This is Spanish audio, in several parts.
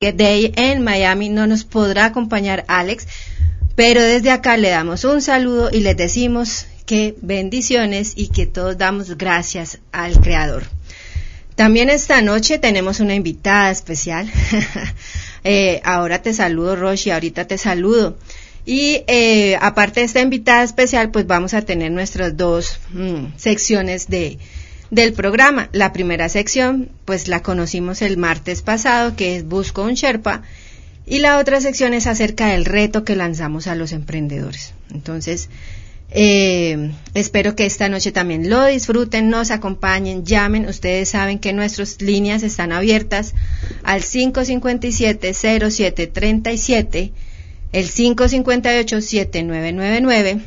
Day en Miami no nos podrá acompañar Alex, pero desde acá le damos un saludo y les decimos que bendiciones y que todos damos gracias al Creador. También esta noche tenemos una invitada especial. eh, ahora te saludo, Roshi, ahorita te saludo. Y eh, aparte de esta invitada especial, pues vamos a tener nuestras dos mm, secciones de, del programa. La primera sección, pues la conocimos el martes pasado, que es Busco un Sherpa, y la otra sección es acerca del reto que lanzamos a los emprendedores. Entonces, eh, espero que esta noche también lo disfruten, nos acompañen, llamen. Ustedes saben que nuestras líneas están abiertas al 557-0737, el 558-7999,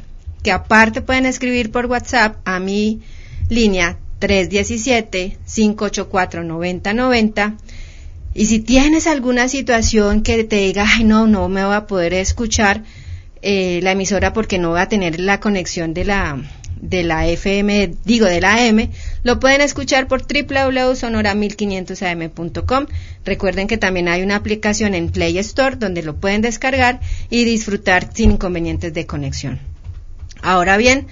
que aparte pueden escribir por WhatsApp a mi línea 317-584-9090. Y si tienes alguna situación que te diga, ay, no, no me voy a poder escuchar eh, la emisora porque no voy a tener la conexión de la, de la FM, digo, de la AM, lo pueden escuchar por www.sonora1500am.com. Recuerden que también hay una aplicación en Play Store donde lo pueden descargar y disfrutar sin inconvenientes de conexión. Ahora bien,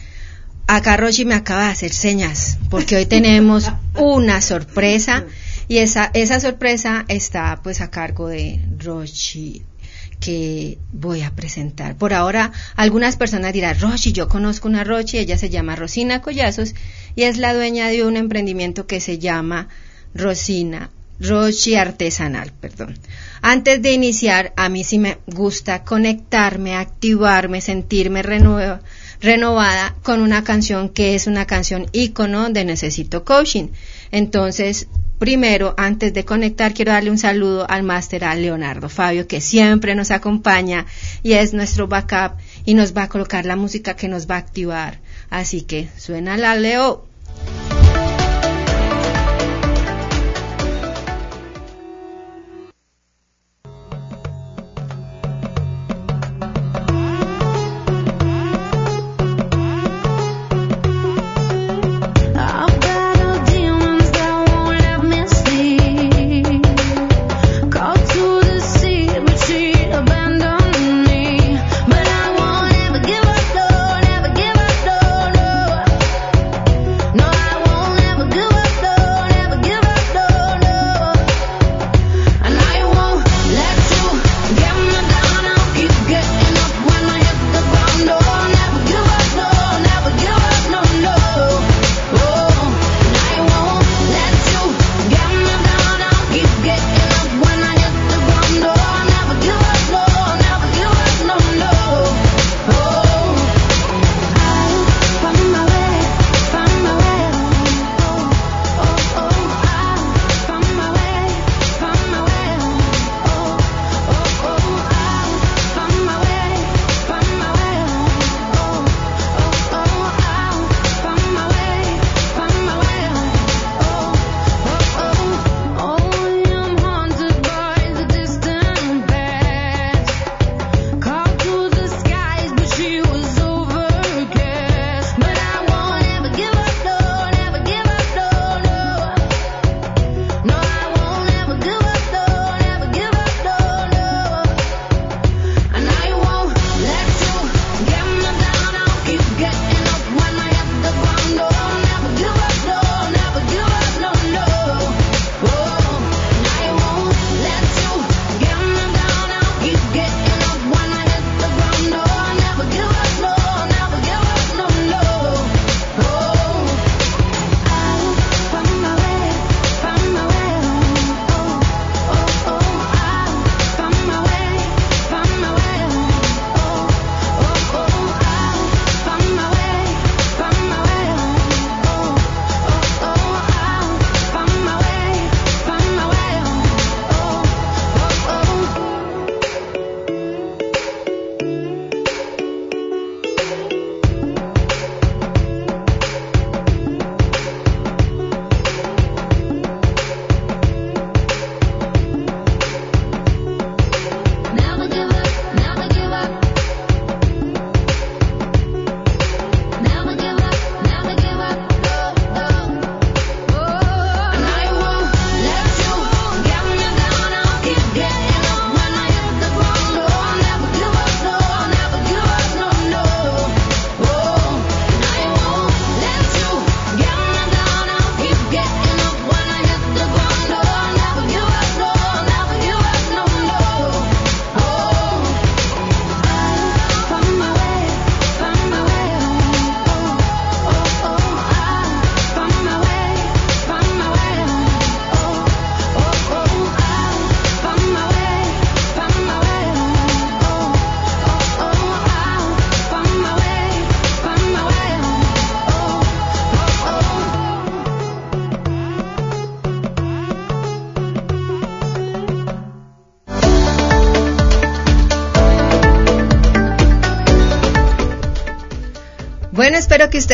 acá Roshi me acaba de hacer señas, porque hoy tenemos una sorpresa y esa, esa sorpresa está pues a cargo de Roshi que voy a presentar. Por ahora, algunas personas dirán, Roshi, yo conozco una Roshi, ella se llama Rosina Collazos y es la dueña de un emprendimiento que se llama Rosina, Roshi Artesanal, perdón. Antes de iniciar, a mí sí me gusta conectarme, activarme, sentirme renovada con una canción que es una canción ícono de Necesito Coaching. Entonces, primero, antes de conectar, quiero darle un saludo al máster, a Leonardo Fabio, que siempre nos acompaña y es nuestro backup y nos va a colocar la música que nos va a activar. Así que suena la Leo.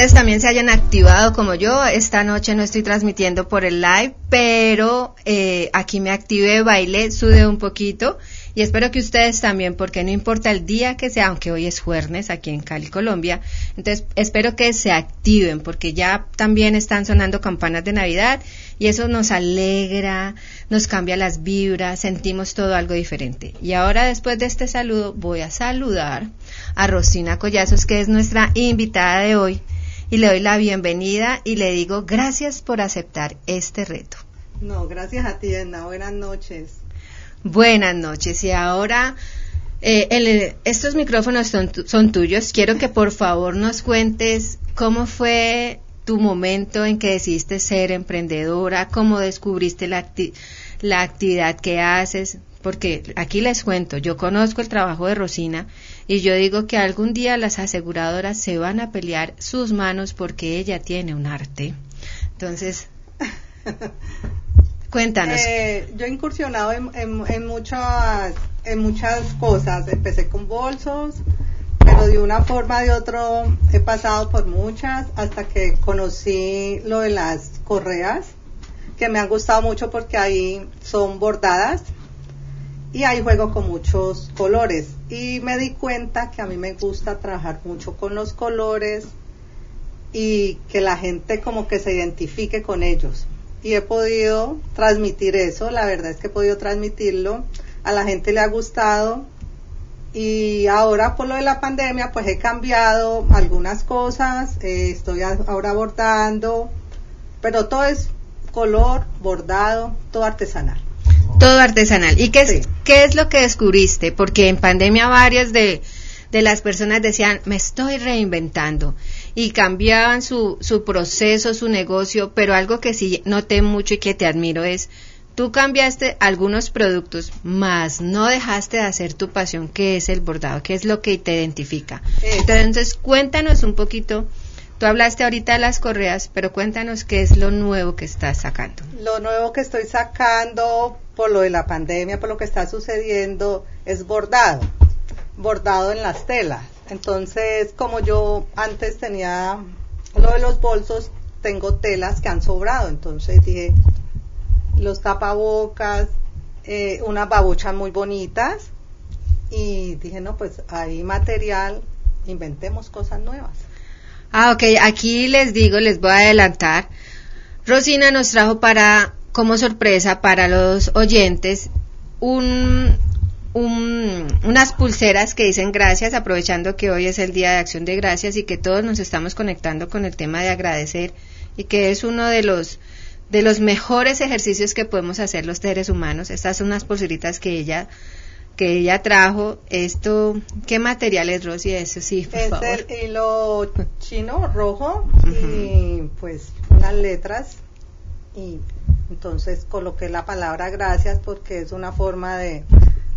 Ustedes también se hayan activado como yo. Esta noche no estoy transmitiendo por el live, pero eh, aquí me activé, bailé, sudé un poquito y espero que ustedes también, porque no importa el día que sea, aunque hoy es jueves aquí en Cali, Colombia, entonces espero que se activen, porque ya también están sonando campanas de Navidad y eso nos alegra, nos cambia las vibras, sentimos todo algo diferente. Y ahora después de este saludo voy a saludar a Rosina Collazos, que es nuestra invitada de hoy, y le doy la bienvenida y le digo gracias por aceptar este reto. No, gracias a ti, Edna. Buenas noches. Buenas noches. Y ahora, eh, estos micrófonos son, son tuyos. Quiero que por favor nos cuentes cómo fue tu momento en que decidiste ser emprendedora, cómo descubriste la, la actividad que haces, porque aquí les cuento, yo conozco el trabajo de Rosina y yo digo que algún día las aseguradoras se van a pelear sus manos porque ella tiene un arte. Entonces, Cuéntanos. Eh, yo he incursionado en, muchas, en muchas cosas. Empecé con bolsos, pero de una forma o de otra he pasado por muchas hasta que conocí lo de las correas, que me han gustado mucho porque ahí son bordadas y ahí juego con muchos colores. Y me di cuenta que a mí me gusta trabajar mucho con los colores y que la gente como que se identifique con ellos y he podido transmitir eso, la verdad es que he podido transmitirlo, a la gente le ha gustado y ahora por lo de la pandemia pues he cambiado algunas cosas, eh, estoy ahora bordando, pero todo es color, bordado, todo artesanal. Todo artesanal. ¿Y qué es, qué es lo que descubriste? Porque en pandemia varias de, de las personas decían, me estoy reinventando y cambiaban su, su proceso, su negocio, pero algo que sí noté mucho y que te admiro es, tú cambiaste algunos productos, más no dejaste de hacer tu pasión, que es el bordado, que es lo que te identifica. Entonces, cuéntanos un poquito. Tú hablaste ahorita de las correas, pero cuéntanos qué es lo nuevo que estás sacando. Lo nuevo que estoy sacando por lo de la pandemia, por lo que está sucediendo, es bordado. Bordado en las telas. Entonces, como yo antes tenía lo de los bolsos, tengo telas que han sobrado. Entonces dije, los tapabocas, eh, unas babuchas muy bonitas. Y dije, no, pues hay material, inventemos cosas nuevas. Ah, ok, aquí les digo, les voy a adelantar. Rosina nos trajo para, como sorpresa para los oyentes, un unas pulseras que dicen gracias, aprovechando que hoy es el Día de Acción de Gracias y que todos nos estamos conectando con el tema de agradecer y que es uno de los de los mejores ejercicios que podemos hacer los seres humanos. Estas son unas pulseritas que ella que ella trajo. Esto, ¿qué material es, Rosy? Eso sí, es el hilo chino rojo y pues unas letras y entonces coloqué la palabra gracias porque es una forma de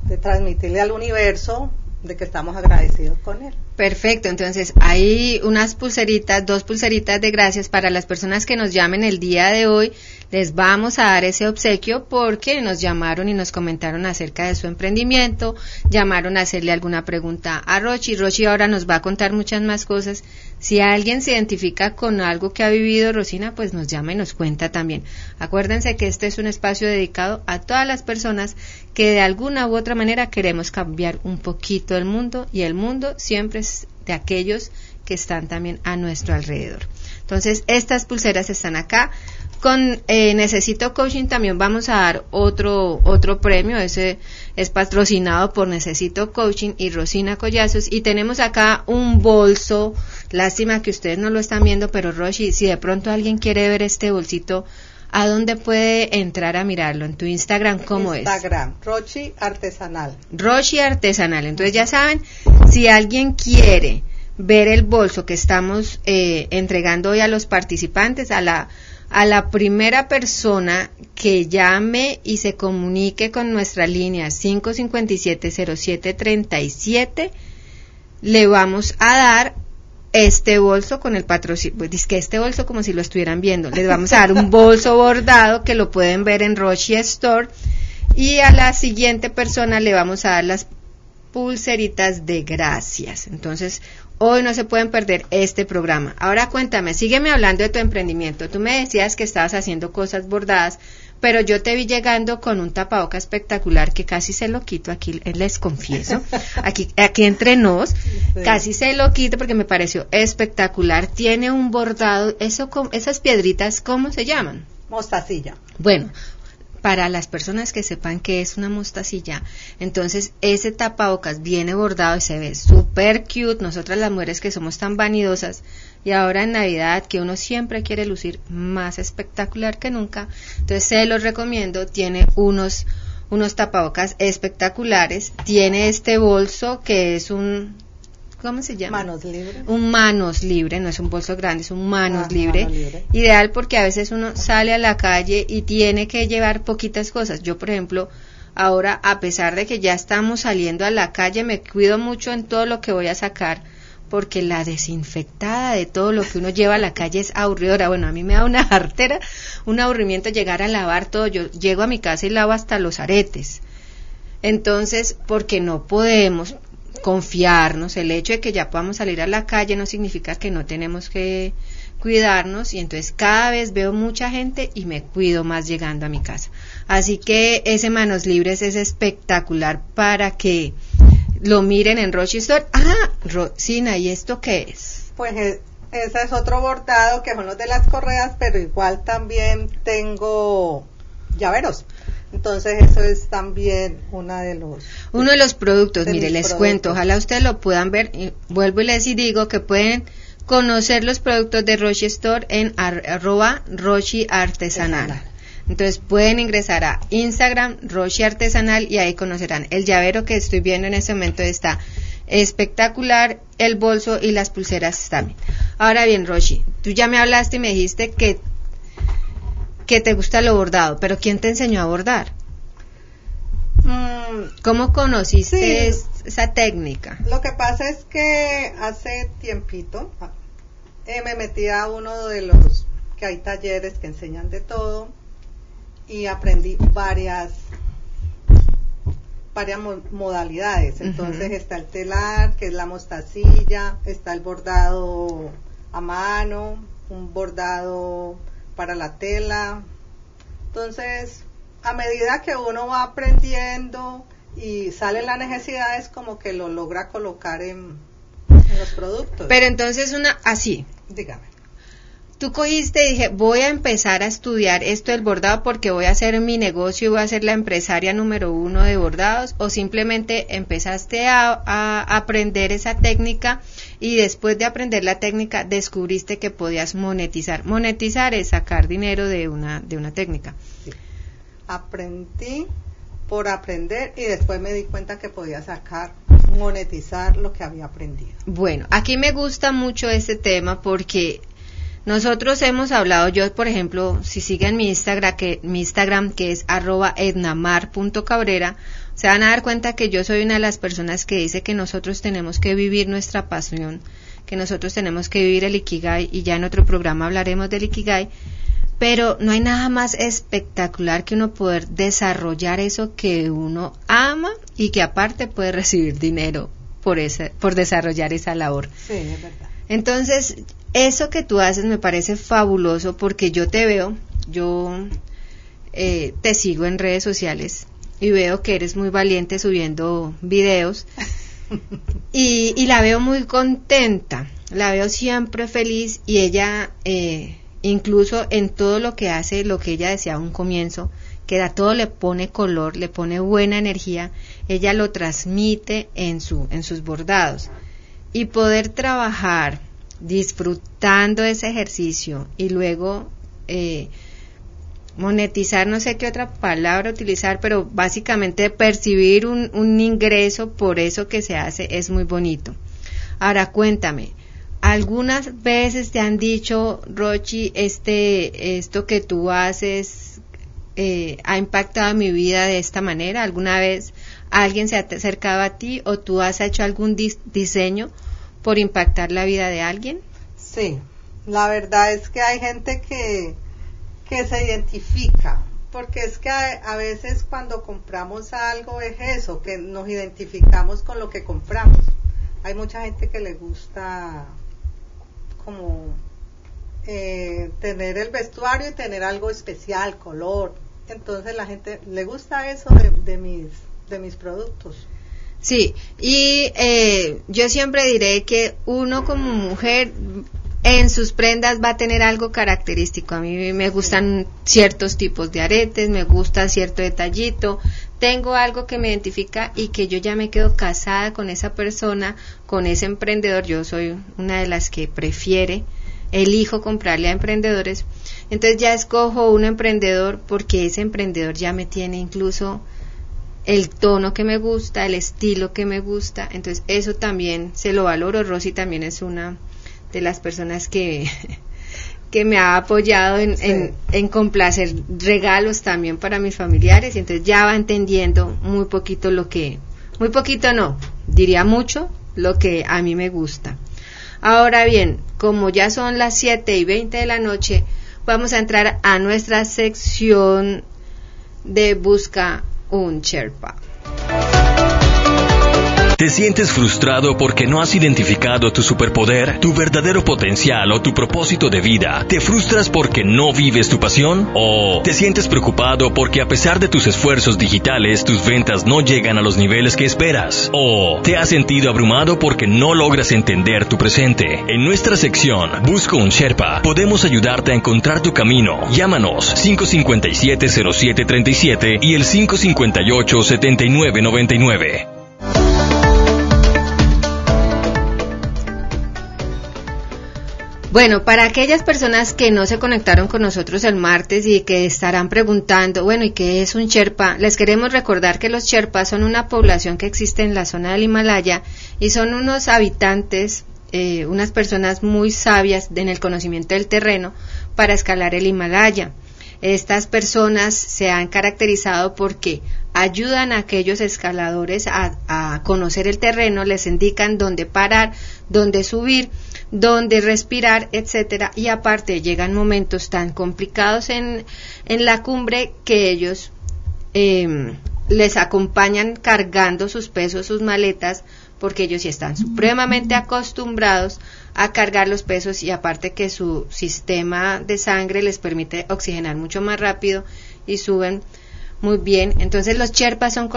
de transmitirle al universo de que estamos agradecidos con él. Perfecto, entonces hay unas pulseritas, dos pulseritas de gracias para las personas que nos llamen el día de hoy. Les vamos a dar ese obsequio porque nos llamaron y nos comentaron acerca de su emprendimiento, llamaron a hacerle alguna pregunta a Rochi. Rochi ahora nos va a contar muchas más cosas si alguien se identifica con algo que ha vivido Rosina, pues nos llama y nos cuenta también. Acuérdense que este es un espacio dedicado a todas las personas que de alguna u otra manera queremos cambiar un poquito el mundo y el mundo siempre es de aquellos que están también a nuestro alrededor. Entonces, estas pulseras están acá. Con eh, Necesito Coaching también vamos a dar otro, otro premio. Ese es patrocinado por Necesito Coaching y Rosina Collazos. Y tenemos acá un bolso. Lástima que ustedes no lo están viendo, pero Roshi, si de pronto alguien quiere ver este bolsito, ¿a dónde puede entrar a mirarlo? En tu Instagram, ¿cómo es? Instagram, Rochi Artesanal. Rochi Artesanal. Entonces ya saben, si alguien quiere ver el bolso que estamos eh, entregando hoy a los participantes, a la a la primera persona que llame y se comunique con nuestra línea 557-0737, le vamos a dar este bolso con el patrocinio, pues que este bolso como si lo estuvieran viendo, les vamos a dar un bolso bordado que lo pueden ver en Roche Store y a la siguiente persona le vamos a dar las pulseritas de gracias. Entonces, hoy no se pueden perder este programa. Ahora cuéntame, sígueme hablando de tu emprendimiento. Tú me decías que estabas haciendo cosas bordadas, pero yo te vi llegando con un tapaboca espectacular que casi se lo quito aquí, eh, les confieso, aquí, aquí entre nos, casi se lo quito porque me pareció espectacular. Tiene un bordado, eso, esas piedritas, ¿cómo se llaman? Mostacilla. Bueno, para las personas que sepan que es una mostacilla, entonces ese tapabocas viene bordado y se ve súper cute. Nosotras las mujeres que somos tan vanidosas y ahora en Navidad que uno siempre quiere lucir más espectacular que nunca, entonces se los recomiendo. Tiene unos unos tapabocas espectaculares. Tiene este bolso que es un ¿cómo se llama? Manos libres. Un manos libre, no es un bolso grande, es un manos ah, libre. Ideal porque a veces uno sale a la calle y tiene que llevar poquitas cosas. Yo, por ejemplo, ahora, a pesar de que ya estamos saliendo a la calle, me cuido mucho en todo lo que voy a sacar porque la desinfectada de todo lo que uno lleva a la calle es aburridora. Bueno, a mí me da una artera, un aburrimiento llegar a lavar todo. Yo llego a mi casa y lavo hasta los aretes. Entonces, porque no podemos, confiarnos, el hecho de que ya podamos salir a la calle no significa que no tenemos que cuidarnos y entonces cada vez veo mucha gente y me cuido más llegando a mi casa. Así que ese Manos Libres es espectacular para que lo miren en Rochester. Ah, Rosina, ¿y esto qué es? Pues eh, ese es otro bordado que son los de las correas, pero igual también tengo llaveros. Entonces eso es también una de los uno de los productos. mire, les cuento, ojalá ustedes lo puedan ver. Y vuelvo y les digo que pueden conocer los productos de Roche Store en arroba Rochi Artesanal. Entonces pueden ingresar a Instagram Roche Artesanal y ahí conocerán el llavero que estoy viendo en este momento está espectacular, el bolso y las pulseras también. Ahora bien, Roshi, tú ya me hablaste y me dijiste que que te gusta lo bordado, pero ¿quién te enseñó a bordar? Mm, ¿Cómo conociste esa técnica? Lo que pasa es que hace tiempito eh, me metí a uno de los que hay talleres que enseñan de todo y aprendí varias varias modalidades. Entonces está el telar, que es la mostacilla, está el bordado a mano, un bordado para la tela. Entonces, a medida que uno va aprendiendo y salen las necesidades, como que lo logra colocar en, los productos. Pero entonces una, así. Dígame. Tú cogiste y dije, voy a empezar a estudiar esto del bordado porque voy a hacer mi negocio y voy a ser la empresaria número uno de bordados, o simplemente empezaste a aprender esa técnica y después de aprender la técnica descubriste que podías monetizar. Monetizar es sacar dinero de una, de una técnica. Aprendí por aprender y después me di cuenta que podía sacar, monetizar lo que había aprendido. Bueno, aquí me gusta mucho este tema porque nosotros hemos hablado, yo por ejemplo, si siguen mi Instagram, que, mi Instagram que es arroba ednamar.cabrera, se van a dar cuenta que yo soy una de las personas que dice que nosotros tenemos que vivir nuestra pasión, que nosotros tenemos que vivir el Ikigai y ya en otro programa hablaremos del Ikigai, pero no hay nada más espectacular que uno poder desarrollar eso que uno ama y que aparte puede recibir dinero por ese, por desarrollar esa labor. Sí, es verdad. Entonces, eso que tú haces me parece fabuloso porque yo te veo, yo eh, te sigo en redes sociales y veo que eres muy valiente subiendo videos y, la veo muy contenta, la veo siempre feliz y ella eh, incluso en todo lo que hace, lo que ella decía a un comienzo, que a todo le pone color, le pone buena energía, ella lo transmite en, su, en sus bordados. Y poder trabajar disfrutando ese ejercicio y luego eh, monetizar, no sé qué otra palabra utilizar, pero básicamente percibir un, ingreso por eso que se hace es muy bonito. Ahora cuéntame, algunas veces te han dicho, Rochi, este, esto que tú haces eh, ha impactado mi vida de esta manera. ¿Alguna vez alguien se ha acercado a ti o tú has hecho algún diseño por impactar la vida de alguien? Sí, la verdad es que hay gente que que se identifica, porque es que a, veces cuando compramos algo es eso, que nos identificamos con lo que compramos. Hay mucha gente que le gusta como eh, tener el vestuario y tener algo especial, color. Entonces la gente le gusta eso de, mis, de mis productos. Sí, y eh, yo siempre diré que uno como mujer en sus prendas va a tener algo característico. A mí me gustan ciertos tipos de aretes, me gusta cierto detallito, tengo algo que me identifica y que yo ya me quedo casada con esa persona, con ese emprendedor. Yo soy una de las que prefiere, elijo comprarle a emprendedores. Entonces ya escojo un emprendedor porque ese emprendedor ya me tiene incluso el tono que me gusta, el estilo que me gusta. Entonces eso también se lo valoro. Rosy también es una de las personas que, que me ha apoyado en, en, complacer regalos también para mis familiares y entonces ya va entendiendo muy poquito lo que, muy poquito no, diría mucho lo que a mí me gusta. Ahora bien, como ya son las 7 y 20 de la noche, vamos a entrar a nuestra sección de Busca un Sherpa. ¿Te sientes frustrado porque no has identificado tu superpoder, tu verdadero potencial o tu propósito de vida? ¿Te frustras porque no vives tu pasión? ¿O te sientes preocupado porque a pesar de tus esfuerzos digitales tus ventas no llegan a los niveles que esperas? ¿O te has sentido abrumado porque no logras entender tu presente? En nuestra sección Busco un Sherpa podemos ayudarte a encontrar tu camino. Llámanos 557-0737 y el 558-7999. Bueno, para aquellas personas que no se conectaron con nosotros el martes y que estarán preguntando, bueno, ¿y qué es un Sherpa? Les queremos recordar que los Sherpas son una población que existe en la zona del Himalaya y son unos habitantes, eh, unas personas muy sabias en el conocimiento del terreno para escalar el Himalaya. Estas personas se han caracterizado porque ayudan a aquellos escaladores a, a conocer el terreno, les indican dónde parar, dónde subir donde respirar, etcétera, y aparte llegan momentos tan complicados en, en la cumbre que ellos em, les acompañan cargando sus pesos, sus maletas, porque ellos ya están supremamente acostumbrados a cargar los pesos y aparte que su sistema de sangre les permite oxigenar mucho más rápido y suben muy bien. Entonces los Sherpas son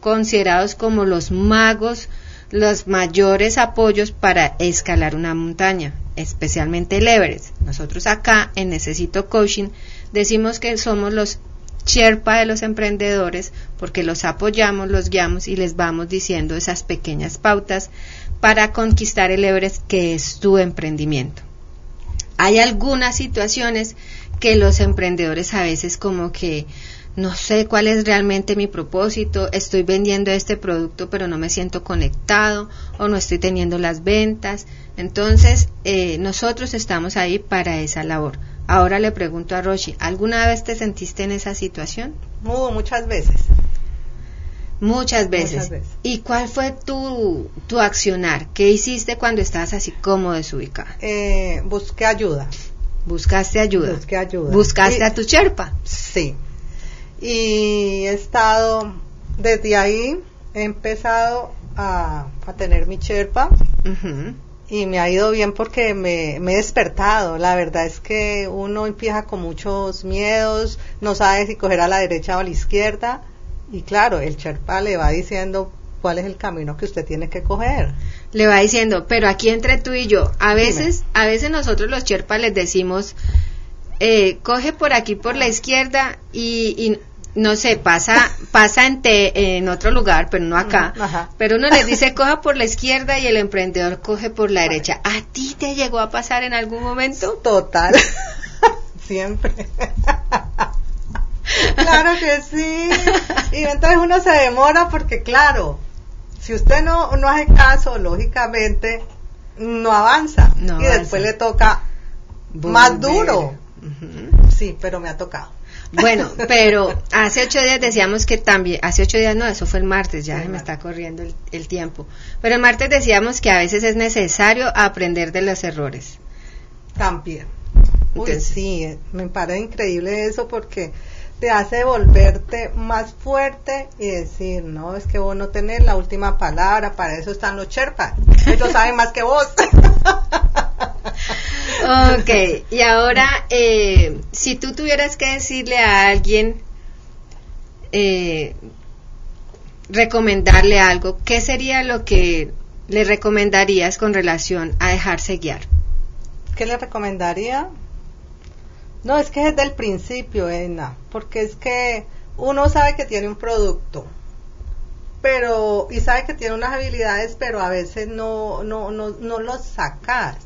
considerados como los magos los mayores apoyos para escalar una montaña, especialmente el Everest. Nosotros acá en Necesito Coaching decimos que somos los Sherpa de los emprendedores porque los apoyamos, los guiamos y les vamos diciendo esas pequeñas pautas para conquistar el Everest que es tu emprendimiento. Hay algunas situaciones que los emprendedores a veces como que no sé cuál es realmente mi propósito, estoy vendiendo este producto pero no me siento conectado o no estoy teniendo las ventas. Entonces, eh, nosotros estamos ahí para esa labor. Ahora le pregunto a Roshi, ¿alguna vez te sentiste en esa situación? muchas veces. Muchas veces. ¿Y cuál fue tu, tu accionar? ¿Qué hiciste cuando estabas así como desubicada? Eh, busqué ayuda. ¿Buscaste ayuda? Busqué ayuda. ¿Buscaste a tu cherpa? Sí y he estado desde ahí he empezado a, tener mi cherpa y me ha ido bien porque me, he despertado. La verdad es que uno empieza con muchos miedos, no sabe si coger a la derecha o a la izquierda y claro, el cherpa le va diciendo cuál es el camino que usted tiene que coger. Le va diciendo, pero aquí entre tú y yo, a veces, a veces nosotros los cherpas les decimos, eh, coge por aquí por la izquierda y, no sé, pasa, pasa en, en otro lugar, pero no acá. Pero uno les dice coja por la izquierda y el emprendedor coge por la derecha. ¿A ti te llegó a pasar en algún momento? Total. Siempre. claro que sí. Y entonces uno se demora porque, claro, si usted no, no hace caso, lógicamente, no avanza. y después le toca más duro. Sí, pero me ha tocado. Bueno, pero hace ocho días decíamos que también, hace ocho días no, eso fue el martes, ya se me está corriendo el, tiempo. Pero el martes decíamos que a veces es necesario aprender de los errores. También. Uy, sí, me parece increíble eso porque te hace volverte más fuerte y decir, no, es que vos no tenés la última palabra, para eso están los Sherpas, ellos saben más que vos. ok, y ahora, eh, si tú tuvieras que decirle a alguien, eh, recomendarle algo, ¿qué sería lo que le recomendarías con relación a dejarse guiar? ¿Qué le recomendaría? No, es que desde el principio, Edna, porque es que uno sabe que tiene un producto, pero y sabe que tiene unas habilidades, pero a veces no no no no los sacas.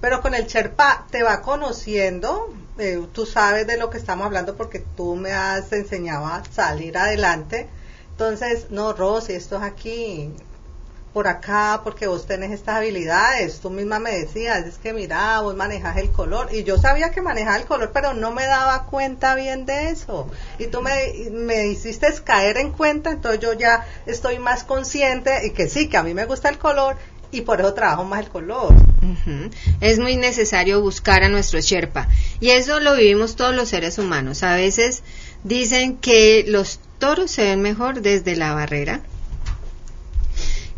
Pero con el Sherpa te va conociendo, eh, tú sabes de lo que estamos hablando porque tú me has enseñado a salir adelante. Entonces, no, Rosy, esto es aquí, por acá porque vos tenés estas habilidades. Tú misma me decías, es que mira, vos manejas el color. Y yo sabía que manejaba el color, pero no me daba cuenta bien de eso. Y tú me, me hiciste caer en cuenta, entonces yo ya estoy más consciente y que sí, que a mí me gusta el color y por eso trabajo más el color. Es muy necesario buscar a nuestro Sherpa. Y eso lo vivimos todos los seres humanos. A veces dicen que los toros se ven mejor desde la barrera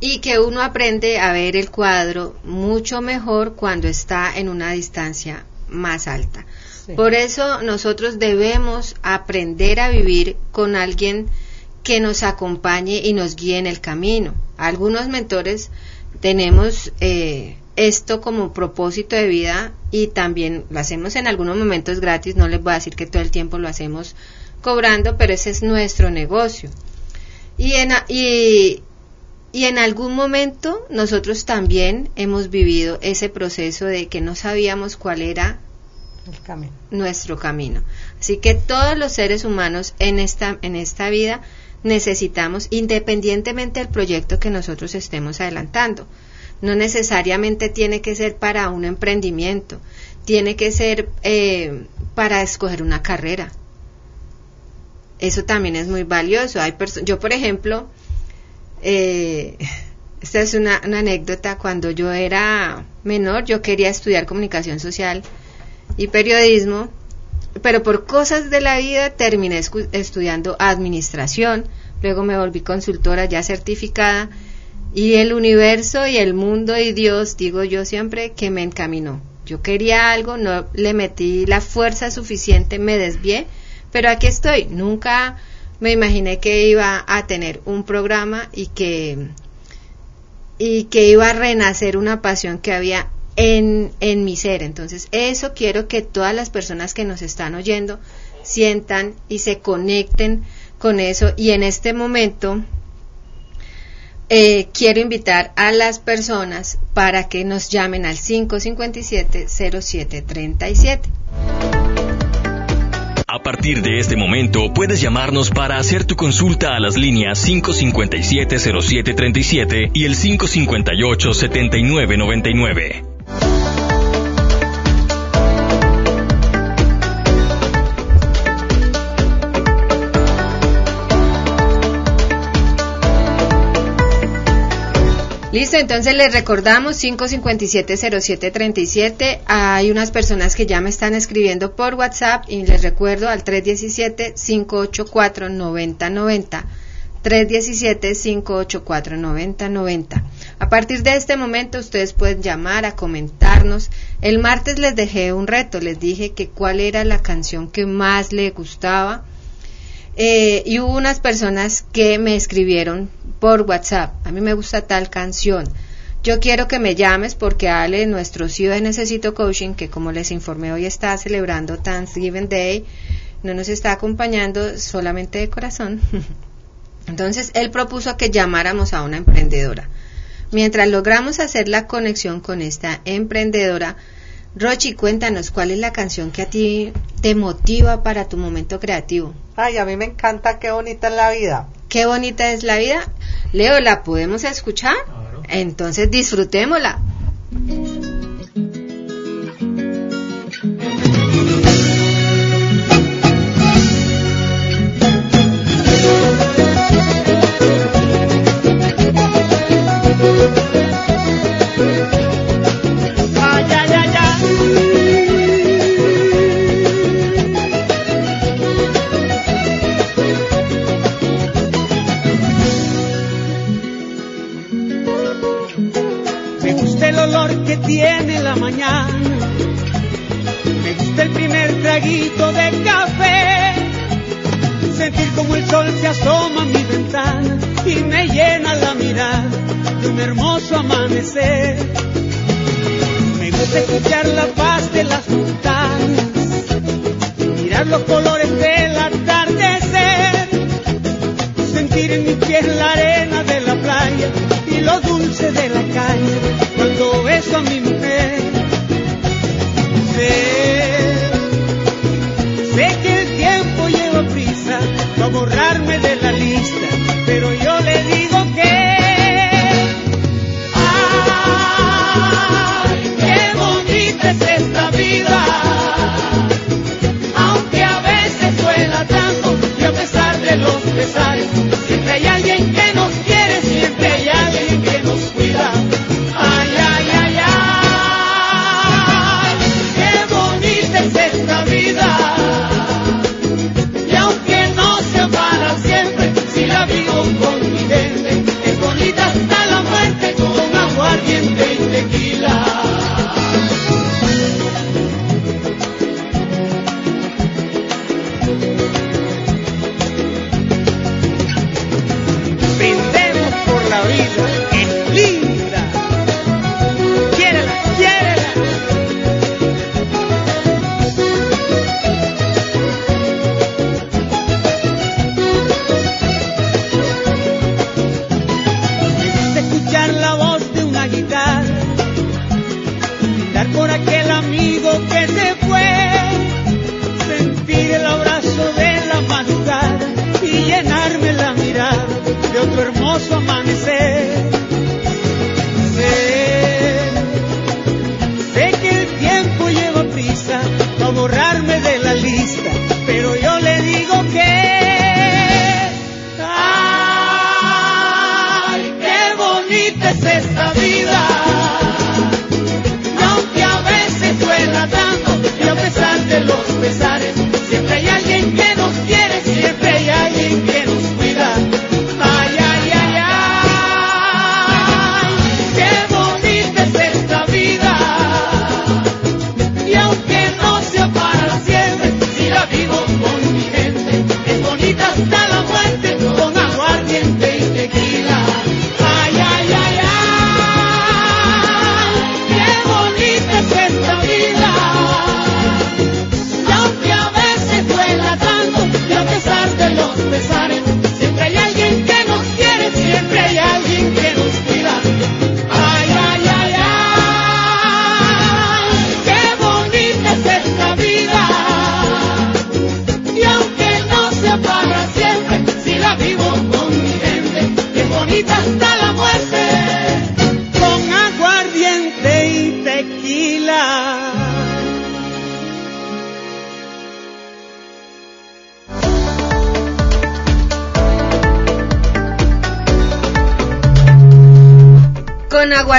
y que uno aprende a ver el cuadro mucho mejor cuando está en una distancia más alta. Por eso nosotros debemos aprender a vivir con alguien que nos acompañe y nos guíe en el camino. Algunos mentores tenemos eh, esto como propósito de vida y también lo hacemos en algunos momentos gratis, no les voy a decir que todo el tiempo lo hacemos cobrando, pero ese es nuestro negocio. Y en, y, y en algún momento nosotros también hemos vivido ese proceso de que no sabíamos cuál era nuestro camino. Así que todos los seres humanos en esta, en esta vida necesitamos, independientemente del proyecto que nosotros estemos adelantando. No necesariamente tiene que ser para un emprendimiento, tiene que ser eh, para escoger una carrera. Eso también es muy valioso. Hay yo, por ejemplo, eh, esta es una, anécdota, cuando yo era menor yo quería estudiar comunicación social y periodismo, pero por cosas de la vida terminé estudiando administración, luego me volví consultora ya certificada y el universo y el mundo y Dios, digo yo siempre, que me encaminó. Yo quería algo, no le metí la fuerza suficiente, me desvié, pero aquí estoy. Nunca me imaginé que iba a tener un programa y que y que iba a renacer una pasión que había en, en mi ser. Entonces, eso quiero que todas las personas que nos están oyendo sientan y se conecten con eso. Y en este momento eh, quiero invitar a las personas para que nos llamen al 557-0737. A partir de este momento puedes llamarnos para hacer tu consulta a las líneas 557-0737 y el 558-7999. Listo, entonces les recordamos 557-0737. Hay unas personas que ya me están escribiendo por WhatsApp y les recuerdo al 317-584-9090. 317-584-9090. A partir de este momento ustedes pueden llamar a comentarnos. El martes les dejé un reto, les dije que cuál era la canción que más le gustaba. Eh, y hubo unas personas que me escribieron por WhatsApp. A mí me gusta tal canción. Yo quiero que me llames porque Ale, nuestro CEO de Necesito Coaching, que como les informé hoy está celebrando Thanksgiving Day, no nos está acompañando solamente de corazón. Entonces, él propuso que llamáramos a una emprendedora. Mientras logramos hacer la conexión con esta emprendedora, Rochi, cuéntanos cuál es la canción que a ti te motiva para tu momento creativo. Ay, a mí me encanta Qué bonita es la vida. Qué bonita es la vida. Leo, ¿la podemos escuchar? Entonces disfrutémosla. Traguito de café. Sentir como el sol se asoma a mi ventana y me llena la mirada de un hermoso amanecer. Me gusta escuchar la paz de las montañas, mirar los colores del atardecer, sentir en mi piel la arena de la playa y lo dulce de la calle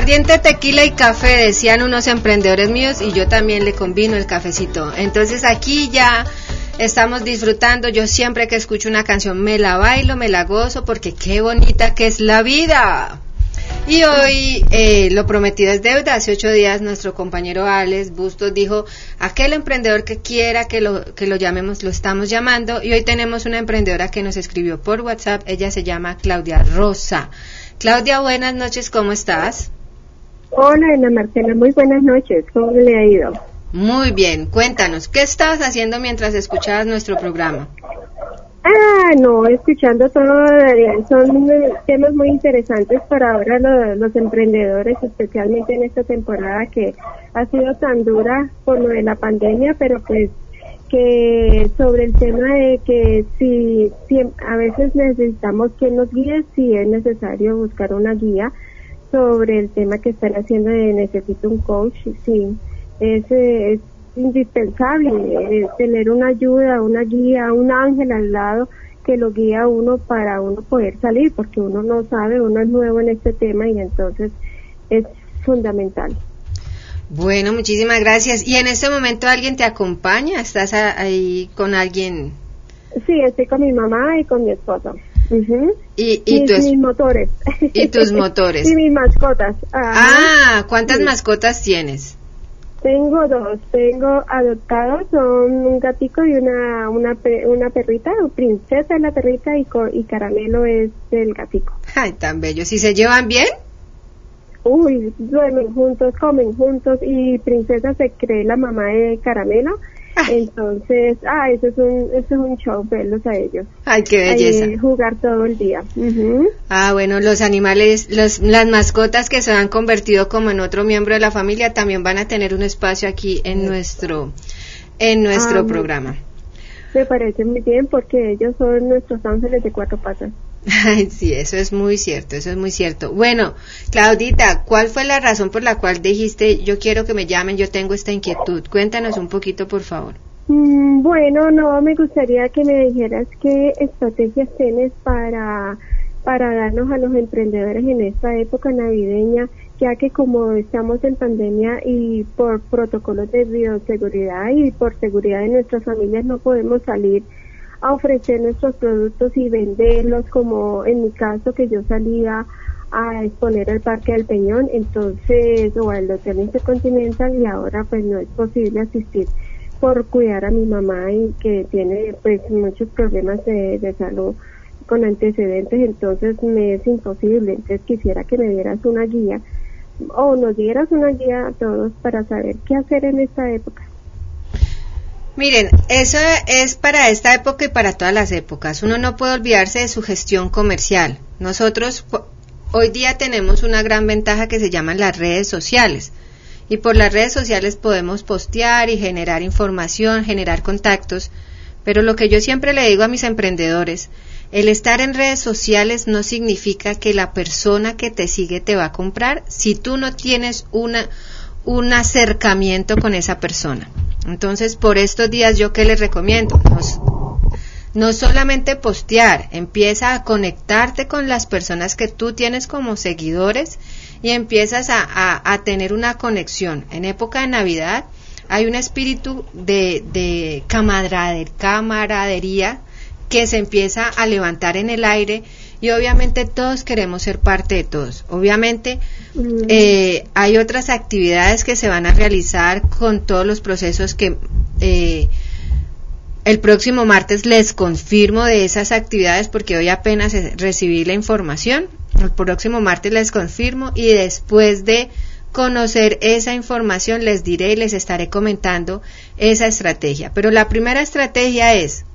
aguardiente, tequila y café, decían unos emprendedores míos, y yo también le combino el cafecito. Entonces aquí ya estamos disfrutando. Yo siempre que escucho una canción me la bailo, me la gozo, porque qué bonita que es la vida. Y hoy eh, lo prometido es deuda. Hace ocho días nuestro compañero Alex Bustos dijo, aquel emprendedor que quiera que lo, que lo llamemos, lo estamos llamando. Y hoy tenemos una emprendedora que nos escribió por WhatsApp. Ella se llama Claudia Rosa. Claudia, buenas noches, ¿cómo estás? Hola, Ana Marcela, muy buenas noches. ¿Cómo le ha ido? Muy bien, cuéntanos, ¿qué estabas haciendo mientras escuchabas nuestro programa? Ah, no, escuchando todo, eh, son temas muy interesantes para ahora lo- los, emprendedores, especialmente en esta temporada que ha sido tan dura por lo de la pandemia, pero pues que sobre el tema de que si, si a veces necesitamos que nos guíe, si es necesario buscar una guía sobre el tema que están haciendo de necesito un coach, sí, es, es indispensable tener una ayuda, una guía, un ángel al lado que lo guía a uno para uno poder salir, porque uno no sabe, uno es nuevo en este tema y entonces es fundamental. Bueno, muchísimas gracias. ¿Y en este momento alguien te acompaña? ¿Estás ahí con alguien? Sí, estoy con mi mamá y con mi Ujú. Y, y, mis, motores. y tus motores. y mis mascotas. Ajá. Ah, ¿cuántas Sí. mascotas tienes? Tengo dos, tengo adoptados, son un gatico y una una, una perrita, princesa es la perrita y, y caramelo es el gatico. Ay, tan bellos. ¿Y se llevan bien? Uy, duermen juntos, comen juntos y princesa se cree la mamá de caramelo. Entonces, ah, eso es un, eso es un show verlos a ellos. Ay, qué Ahí, belleza. jugar todo el día. Ah, bueno, los animales, los, las mascotas que se han convertido como en otro miembro de la familia también van a tener un espacio aquí en nuestro, en nuestro Ah, programa. Me parece muy bien porque ellos son nuestros ángeles de cuatro patas. Sí, eso es muy cierto, eso es muy cierto. Bueno, Claudita, ¿cuál fue la razón por la cual dijiste, yo quiero que me llamen, yo tengo esta inquietud? Cuéntanos un poquito, por favor. Mm, Bueno, no, me gustaría que me dijeras qué estrategias tienes para, para darnos a los emprendedores en esta época navideña, ya que como estamos en pandemia y por protocolos de bioseguridad y por seguridad de nuestras familias no podemos salir a ofrecer nuestros productos y venderlos como en mi caso que yo salía a exponer al Parque del Peñón, entonces, o al Hotel Intercontinental y ahora pues no es posible asistir por cuidar a mi mamá y que tiene pues muchos problemas de, de salud con antecedentes, entonces me es imposible, entonces quisiera que me dieras una guía o nos dieras una guía a todos para saber qué hacer en esta época. Miren, eso es para esta época y para todas las épocas. Uno no puede olvidarse de su gestión comercial. Nosotros hoy día tenemos una gran ventaja que se llaman las redes sociales. Y por las redes sociales podemos postear y generar información, generar contactos. Pero lo que yo siempre le digo a mis emprendedores, el estar en redes sociales no significa que la persona que te sigue te va a comprar si tú no tienes una, un acercamiento con esa persona. Entonces, por estos días, ¿yo qué les recomiendo? No solamente postear, empieza a conectarte con las personas que tú tienes como seguidores y empiezas a, a- a tener una conexión. En época de Navidad hay un espíritu de, de camarader- camaradería que se empieza a levantar en el aire y obviamente todos queremos ser parte de todos. Obviamente. Eh, hay otras actividades que se van a realizar con todos los procesos que eh, el próximo martes les confirmo de esas actividades porque hoy apenas recibí la información. El próximo martes les confirmo y después de conocer esa información les diré y les estaré comentando esa estrategia. Pero la primera estrategia es,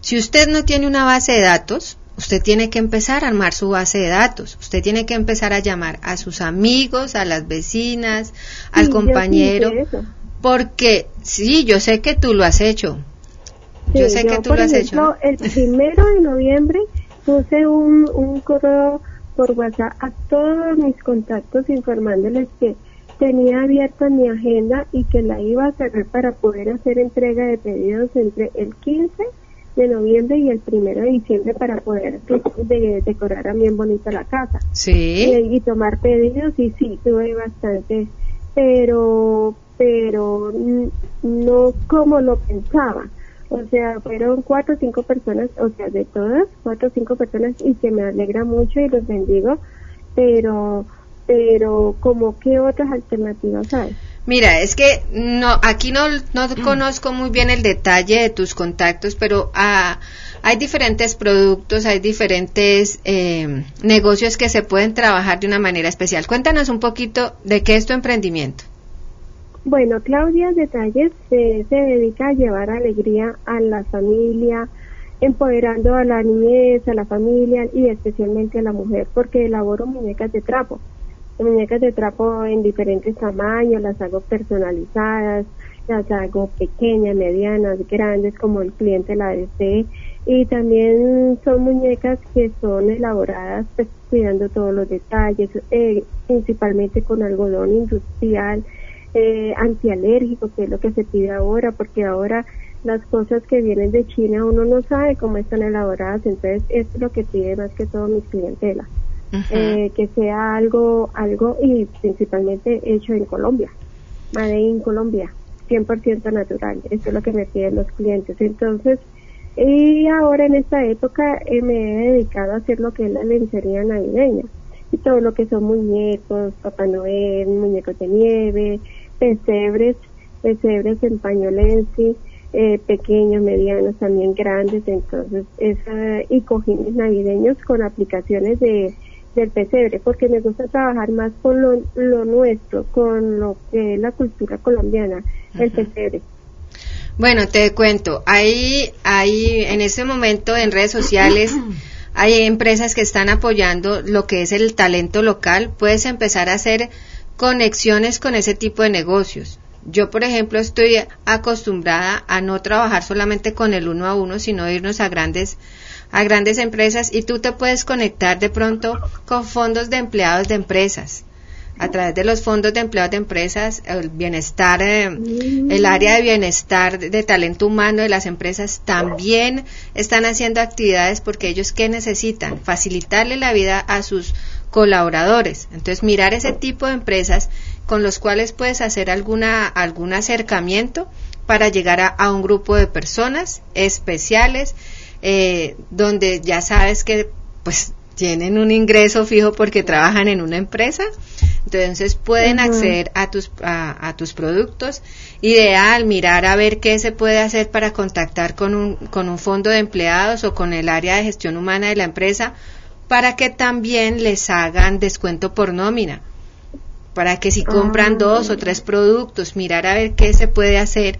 si usted no tiene una base de datos, usted tiene que empezar a armar su base de datos. Usted tiene que empezar a llamar a sus amigos, a las vecinas, al Sí, compañero. Porque sí, yo sé que tú lo has hecho. yo sé que tú por lo has ejemplo, hecho. El primero de noviembre puse un, un correo por WhatsApp a todos mis contactos informándoles que tenía abierta mi agenda y que la iba a cerrar para poder hacer entrega de pedidos entre el 15 de noviembre y el primero de diciembre para poder de- decorar bien bonita la casa. Sí. y, y tomar pedidos y sí tuve bastante pero pero no como lo pensaba. O sea fueron cuatro o cinco personas o sea de todas cuatro o cinco personas y que me alegra mucho y los bendigo pero pero como qué otras alternativas hay Mira, es que no, aquí no, no conozco muy bien el detalle de tus contactos, pero ah, hay diferentes productos, hay diferentes eh, negocios que se pueden trabajar de una manera especial. Cuéntanos un poquito de qué es tu emprendimiento. Bueno, Claudia Detalles se, se dedica a llevar alegría a la familia, empoderando a la niñez, a la familia y especialmente a la mujer, porque elaboro muñecas de trapo. Muñecas de trapo en diferentes tamaños, las hago personalizadas, las hago pequeñas, medianas, grandes, como el cliente la desee. Y también son muñecas que son elaboradas pues, cuidando todos los detalles, eh, principalmente con algodón industrial, eh, antialérgico, que es lo que se pide ahora, porque ahora las cosas que vienen de China uno no sabe cómo están elaboradas, entonces es lo que pide más que todo mi clientela, Eh, que sea algo, algo y principalmente hecho en Colombia, made in Colombia, 100% natural, eso es lo que me piden los clientes, entonces Y ahora en esta época eh, me he dedicado a hacer lo que es la lencería navideña. Y todo lo que son muñecos, Papá Noel, muñecos de nieve, pesebres, pesebres en pañolense, eh, pequeños, medianos, también grandes. Entonces, esa, y cojines navideños con aplicaciones de del pesebre, porque me gusta trabajar más con lo, lo nuestro, con lo que es la cultura colombiana, el pesebre. Bueno, te cuento, hay, hay en este momento en redes sociales hay empresas que están apoyando lo que es el talento local. Puedes empezar a hacer conexiones con ese tipo de negocios. Yo, por ejemplo, estoy acostumbrada a no trabajar solamente con el uno a uno, sino irnos a grandes a grandes empresas y tú te puedes conectar de pronto con fondos de empleados de empresas a través de los fondos de empleados de empresas, el bienestar, eh, el área de bienestar de talento humano de las empresas también están haciendo actividades porque ellos qué necesitan? Facilitarle la vida a sus colaboradores. Entonces, mirar ese tipo de empresas con los cuales puedes hacer alguna, algún acercamiento para llegar a un grupo de personas especiales, eh, donde ya sabes que pues tienen un ingreso fijo porque trabajan en una empresa, entonces pueden acceder a tus, a, tus productos. Ideal, mirar a ver qué se puede hacer para contactar con un, con un fondo de empleados o con el área de gestión humana de la empresa para que también les hagan descuento por nómina. Para que si compran ah. dos o tres productos, mirar a ver qué se puede hacer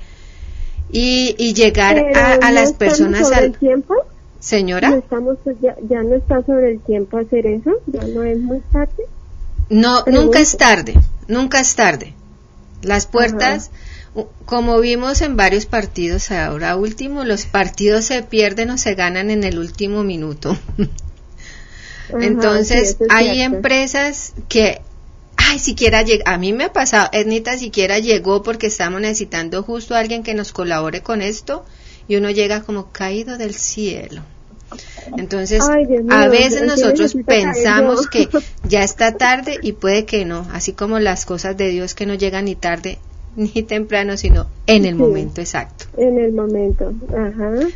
y, y llegar a, las personas al tiempo Señora. ¿No estamos, ya, ya, no está sobre el tiempo hacer eso, ya no es muy tarde. No, nunca es tarde, nunca es tarde. Las puertas, como vimos en varios partidos ahora último, los partidos se pierden o se ganan en el último minuto. Entonces, hay empresas que, ay, siquiera llega, a mí me ha pasado, Ednita siquiera llegó porque estamos necesitando justo a alguien que nos colabore con esto y uno llega como caído del cielo. Entonces, a veces nosotros pensamos que ya está tarde y puede que no, así como las cosas de Dios que no llegan ni tarde ni temprano, sino en el momento exacto. En el momento,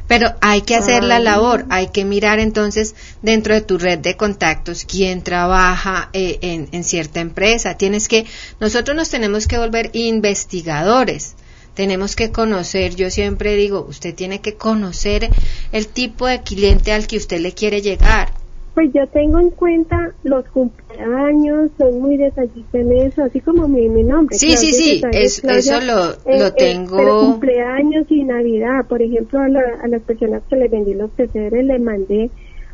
Pero hay que hacer la labor, hay que mirar entonces dentro de tu red de contactos quién trabaja eh, en, en cierta empresa. Tienes que, nosotros nos tenemos que volver investigadores tenemos que conocer, yo siempre digo, usted tiene que conocer el tipo de cliente al que usted le quiere llegar. Pues yo tengo en cuenta los cumpleaños, soy muy detallista en eso, así como mi, mi nombre. Sí, sí, sí, eso lo, lo eh, eh, tengo. pero cumpleaños y Navidad, por ejemplo, a, a las personas que les vendí los pesebres le mandé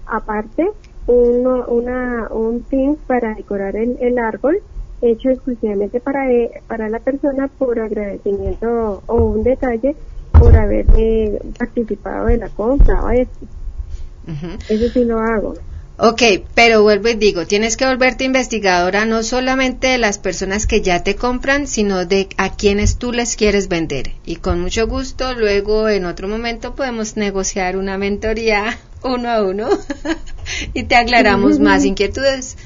aparte uno, una, un pin para decorar el, el árbol hecho exclusivamente para, e, para la persona por agradecimiento o un detalle por haber eh, participado de la compra o eso. Eso sí lo hago. Ok, pero vuelvo y digo, tienes que volverte investigadora no solamente de las personas que ya te compran, sino de a quienes tú les quieres vender. Y con mucho gusto, luego en otro momento podemos negociar una mentoría uno a uno y te aclaramos más inquietudes.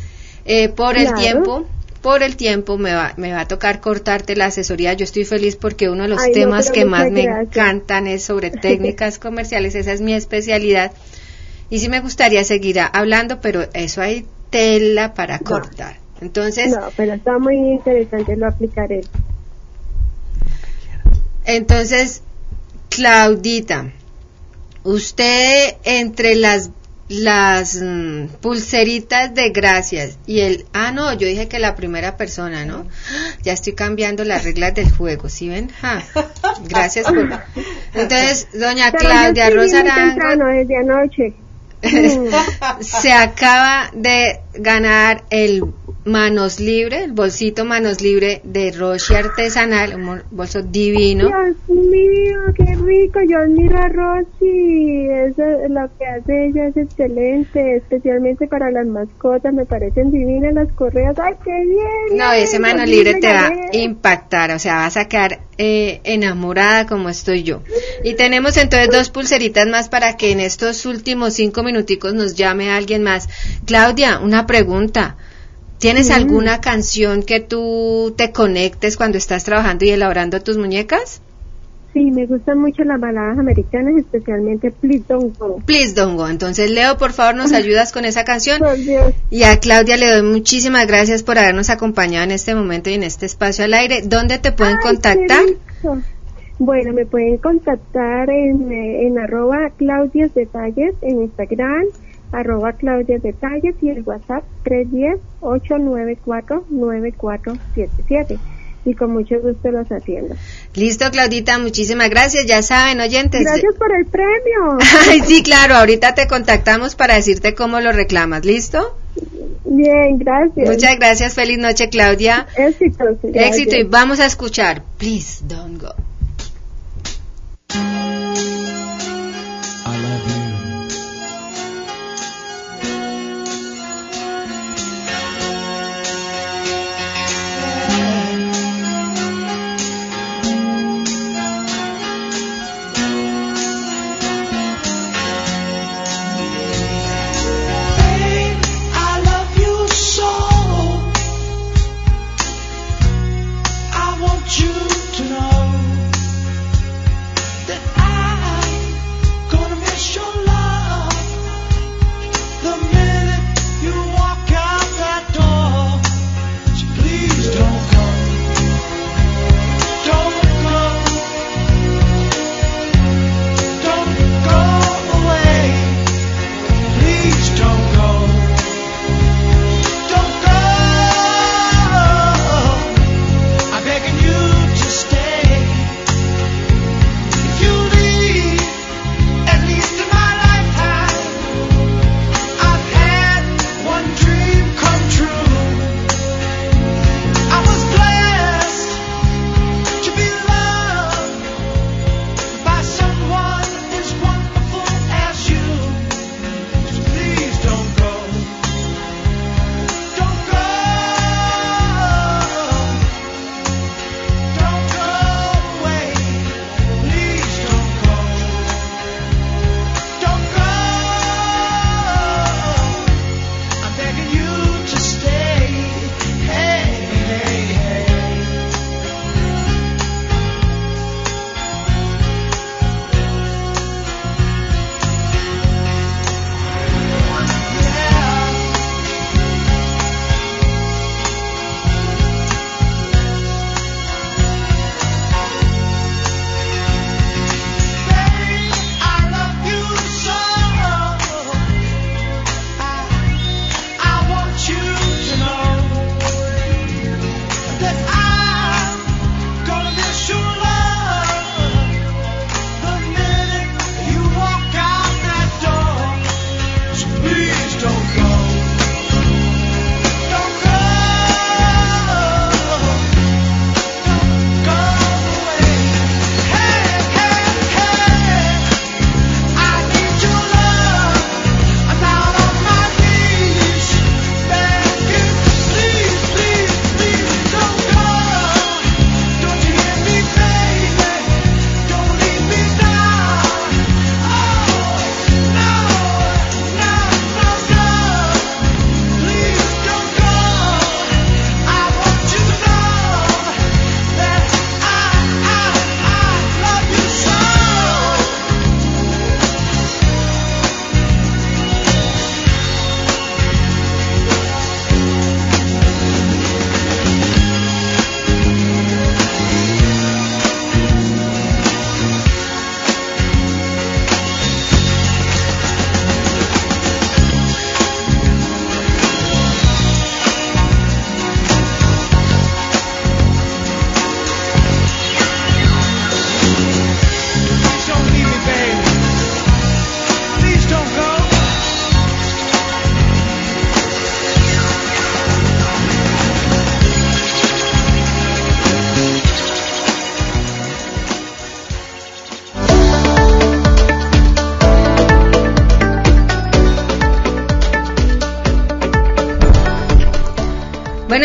Eh, por el tiempo, por el tiempo me va, me va a tocar cortarte la asesoría. Yo estoy feliz porque uno de los temas que más me encantan es sobre técnicas comerciales. Esa es mi especialidad. Y sí me gustaría seguir hablando, pero eso hay tela para cortar. Entonces. No, pero está muy interesante, lo aplicaré. Entonces, Claudita, usted entre las las mm, pulseritas de gracias y el ah no yo dije que la primera persona no ya estoy cambiando las reglas del juego ¿sí ven? gracias por entonces doña Claudia Rosa desde anoche se acaba de ganar el manos libre, el bolsito manos libre de Roche Artesanal, un bolso divino. Dios mío, qué rico, yo admiro a Rochi, eso, lo que hace ella es excelente, especialmente para las mascotas, me parecen divinas las correas, ay, qué bien. No, ese manos libre te va a impactar, o sea, vas a quedar eh, enamorada como estoy yo. Y tenemos entonces dos pulseritas más para que en estos últimos cinco minuticos nos llame alguien más. Claudia, una pregunta. ¿Tienes alguna canción que tú te conectes cuando estás trabajando y elaborando tus muñecas? Sí, me gustan mucho las baladas americanas, especialmente Please Don't Go. Please Don't Go. Entonces, Leo, por favor, nos ayudas con esa canción. Por Dios. Y a Claudia le doy muchísimas gracias por habernos acompañado en este momento y en este espacio al aire. ¿Dónde te pueden Ay, contactar? Bueno, me pueden contactar en, eh, en arroba Detalles en Instagram, arroba Claudias Detalles y el WhatsApp 310-894-9477. Y con mucho gusto los atiendo. Listo, Claudita, muchísimas gracias. Ya saben, oyentes. Gracias por el premio. Ay, sí, claro, ahorita te contactamos para decirte cómo lo reclamas. ¿Listo? Bien, gracias. Muchas gracias. Feliz noche, Claudia. Gracias. Éxito y vamos a escuchar Please Don't Go.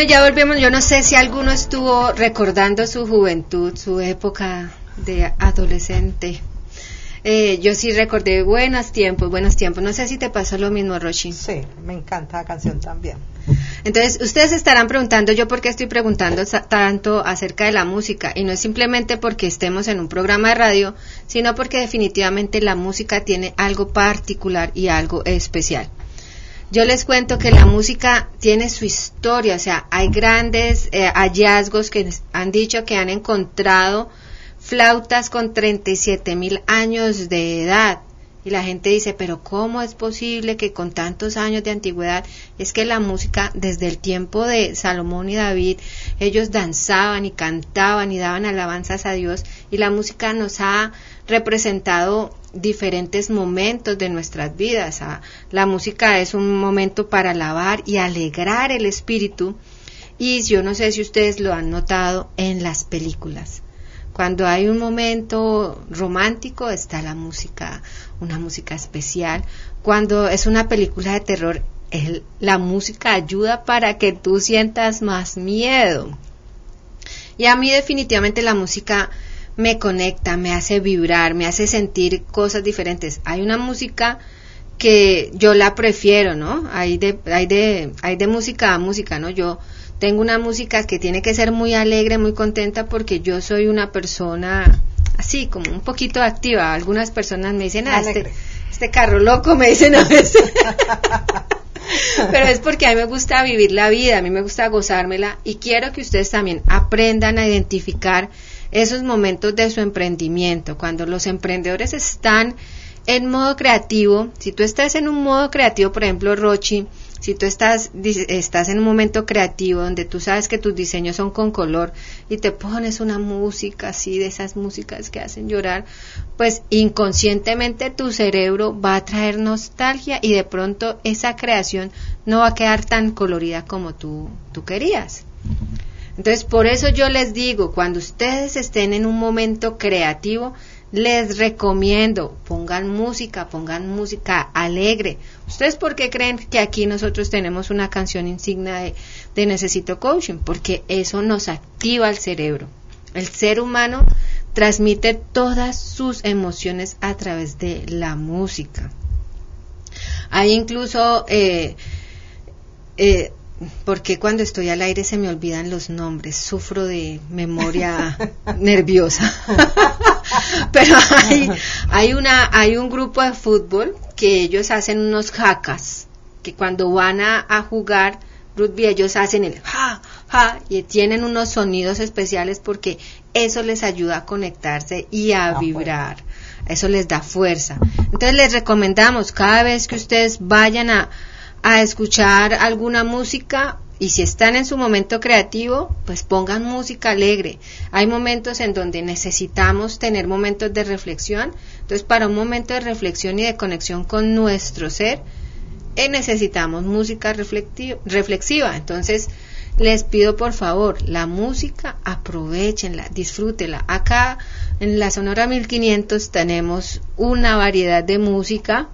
Bueno, ya volvemos. Yo no sé si alguno estuvo recordando su juventud, su época de adolescente. Eh, yo sí recordé buenos tiempos, buenos tiempos. No sé si te pasó lo mismo, Roshi. Sí, me encanta la canción también. Entonces, ustedes estarán preguntando yo por qué estoy preguntando tanto acerca de la música y no es simplemente porque estemos en un programa de radio, sino porque definitivamente la música tiene algo particular y algo especial. Yo les cuento que la música tiene su historia, o sea, hay grandes eh, hallazgos que han dicho que han encontrado flautas con 37 mil años de edad. Y la gente dice, pero ¿cómo es posible que con tantos años de antigüedad? Es que la música, desde el tiempo de Salomón y David, ellos danzaban y cantaban y daban alabanzas a Dios. Y la música nos ha representado diferentes momentos de nuestras vidas. Ah, La música es un momento para alabar y alegrar el espíritu. Y yo no sé si ustedes lo han notado en las películas. Cuando hay un momento romántico está la música, una música especial. Cuando es una película de terror, la música ayuda para que tú sientas más miedo. Y a mí definitivamente la música me conecta, me hace vibrar, me hace sentir cosas diferentes. Hay una música que yo la prefiero, ¿no? Hay de, hay de, hay de música a música, ¿no? Yo tengo una música que tiene que ser muy alegre, muy contenta, porque yo soy una persona así, como un poquito activa. Algunas personas me dicen, ah, este, este carro loco, me dicen a veces. Pero es porque a mí me gusta vivir la vida, a mí me gusta gozármela y quiero que ustedes también aprendan a identificar esos momentos de su emprendimiento. Cuando los emprendedores están en modo creativo, si tú estás en un modo creativo, por ejemplo, Rochi, si tú estás, estás en un momento creativo donde tú sabes que tus diseños son con color y te pones una música así, de esas músicas que hacen llorar, pues inconscientemente tu cerebro va a traer nostalgia y de pronto esa creación no va a quedar tan colorida como tú, tú querías. Entonces, por eso yo les digo, cuando ustedes estén en un momento creativo, les recomiendo, pongan música, pongan música alegre. ¿Ustedes por qué creen que aquí nosotros tenemos una canción insignia de, Necesito Coaching? Porque eso nos activa el cerebro. El ser humano transmite todas sus emociones a través de la música. Hay incluso eh, eh, porque cuando estoy al aire se me olvidan los nombres, sufro de memoria nerviosa. Pero hay, hay, una, hay un grupo de fútbol que ellos hacen unos jacas, que cuando van a, a jugar rugby ellos hacen el ja, ja, y tienen unos sonidos especiales porque eso les ayuda a conectarse y a Ah, vibrar. Eso les da fuerza. Entonces les recomendamos cada vez que ustedes vayan a, a escuchar alguna música y si están en su momento creativo, pues pongan música alegre. Hay momentos en donde necesitamos tener momentos de reflexión. Entonces, para un momento de reflexión y de conexión con nuestro ser, eh, necesitamos música reflexiva. Entonces, les pido por favor, la música, aprovechenla, disfrútenla. Acá en la Sonora 1500 tenemos una variedad de música.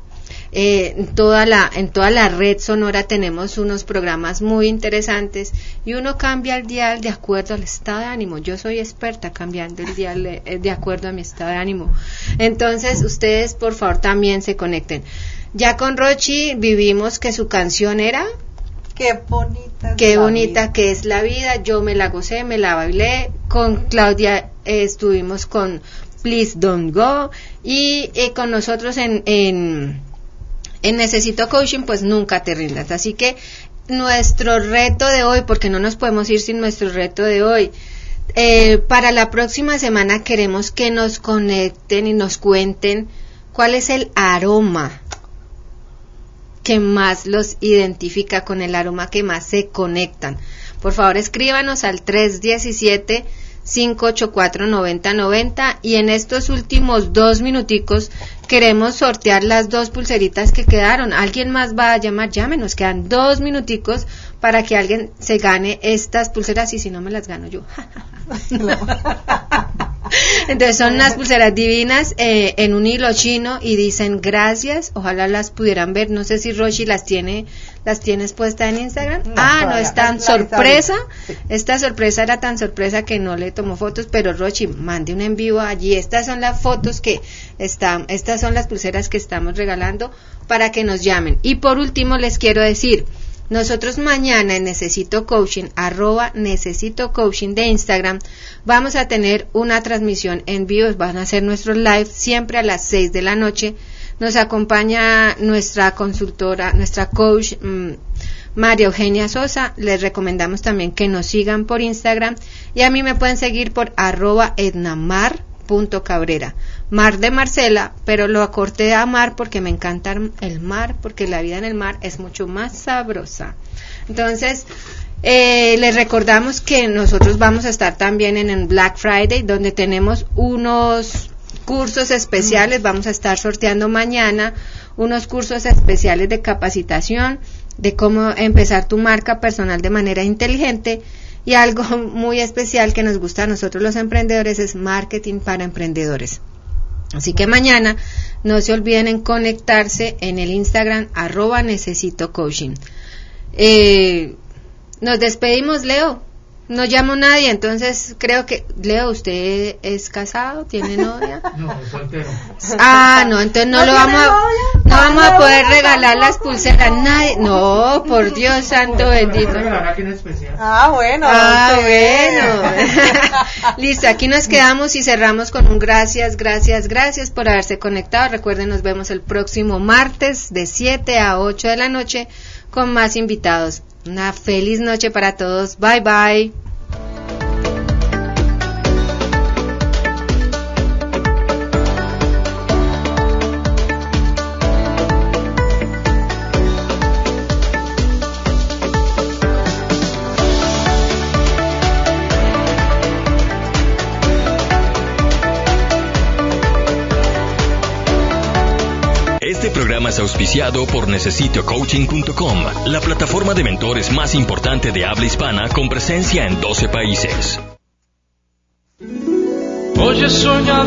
Eh, en, toda la, en toda la red sonora tenemos unos programas muy interesantes y uno cambia el dial de acuerdo al estado de ánimo. Yo soy experta cambiando el dial de, eh, de acuerdo a mi estado de ánimo. Entonces, ustedes por favor también se conecten. Ya con Rochi vivimos que su canción era Qué bonita. Qué bonita vida. que es la vida, yo me la gocé, me la bailé, con Claudia eh, estuvimos con Please Don't Go y eh, con nosotros en, en, en Necesito Coaching pues nunca te rindas. Así que nuestro reto de hoy, porque no nos podemos ir sin nuestro reto de hoy, eh, para la próxima semana queremos que nos conecten y nos cuenten cuál es el aroma que más los identifica con el aroma que más se conectan. Por favor, escríbanos al 317 584 9090 y en estos últimos dos minuticos queremos sortear las dos pulseritas que quedaron. Alguien más va a llamar, llámenos, quedan dos minuticos para que alguien se gane estas pulseras y si no me las gano yo. Entonces son unas pulseras divinas eh, en un hilo chino y dicen gracias. Ojalá las pudieran ver. No sé si Roshi las tiene, las tienes puesta en Instagram. No, ah, no es tan sorpresa. sí. Esta sorpresa era tan sorpresa que no le tomó fotos, pero Rochi, mande un en vivo allí. Estas son las fotos que están, estas son las pulseras que estamos regalando para que nos llamen. Y por último les quiero decir, Nosotros mañana en Necesito Coaching, arroba Necesito Coaching de Instagram, vamos a tener una transmisión en vivo, van a ser nuestros live siempre a las 6 de la noche. Nos acompaña nuestra consultora, nuestra coach mm, María Eugenia Sosa. Les recomendamos también que nos sigan por Instagram y a mí me pueden seguir por arroba ednamar.cabrera. Mar de Marcela, pero lo acorté a mar porque me encanta el mar, porque la vida en el mar es mucho más sabrosa. Entonces, eh, les recordamos que nosotros vamos a estar también en el Black Friday, donde tenemos unos cursos especiales, vamos a estar sorteando mañana unos cursos especiales de capacitación de cómo empezar tu marca personal de manera inteligente y algo muy especial que nos gusta a nosotros los emprendedores es marketing para emprendedores. Así que mañana no se olviden en conectarse en el Instagram arroba necesito coaching. Eh, nos despedimos, Leo. No llamo a nadie, entonces creo que, Leo, ¿usted es casado? ¿Tiene novia? No, soltero. Ah, no, entonces no, lo vamos a, no vamos a poder regalar las pulseras a nadie. No, por Dios santo bendito. Ah, bueno. Ah, bueno. Listo, aquí nos quedamos y cerramos con un gracias, gracias, gracias por haberse conectado. Recuerden, nos vemos el próximo martes de 7 a 8 de la noche con más invitados. Una feliz noche para todos. Bye bye. Auspiciado por necesitocoaching.com, la plataforma de mentores más importante de habla hispana con presencia en 12 países. Soñado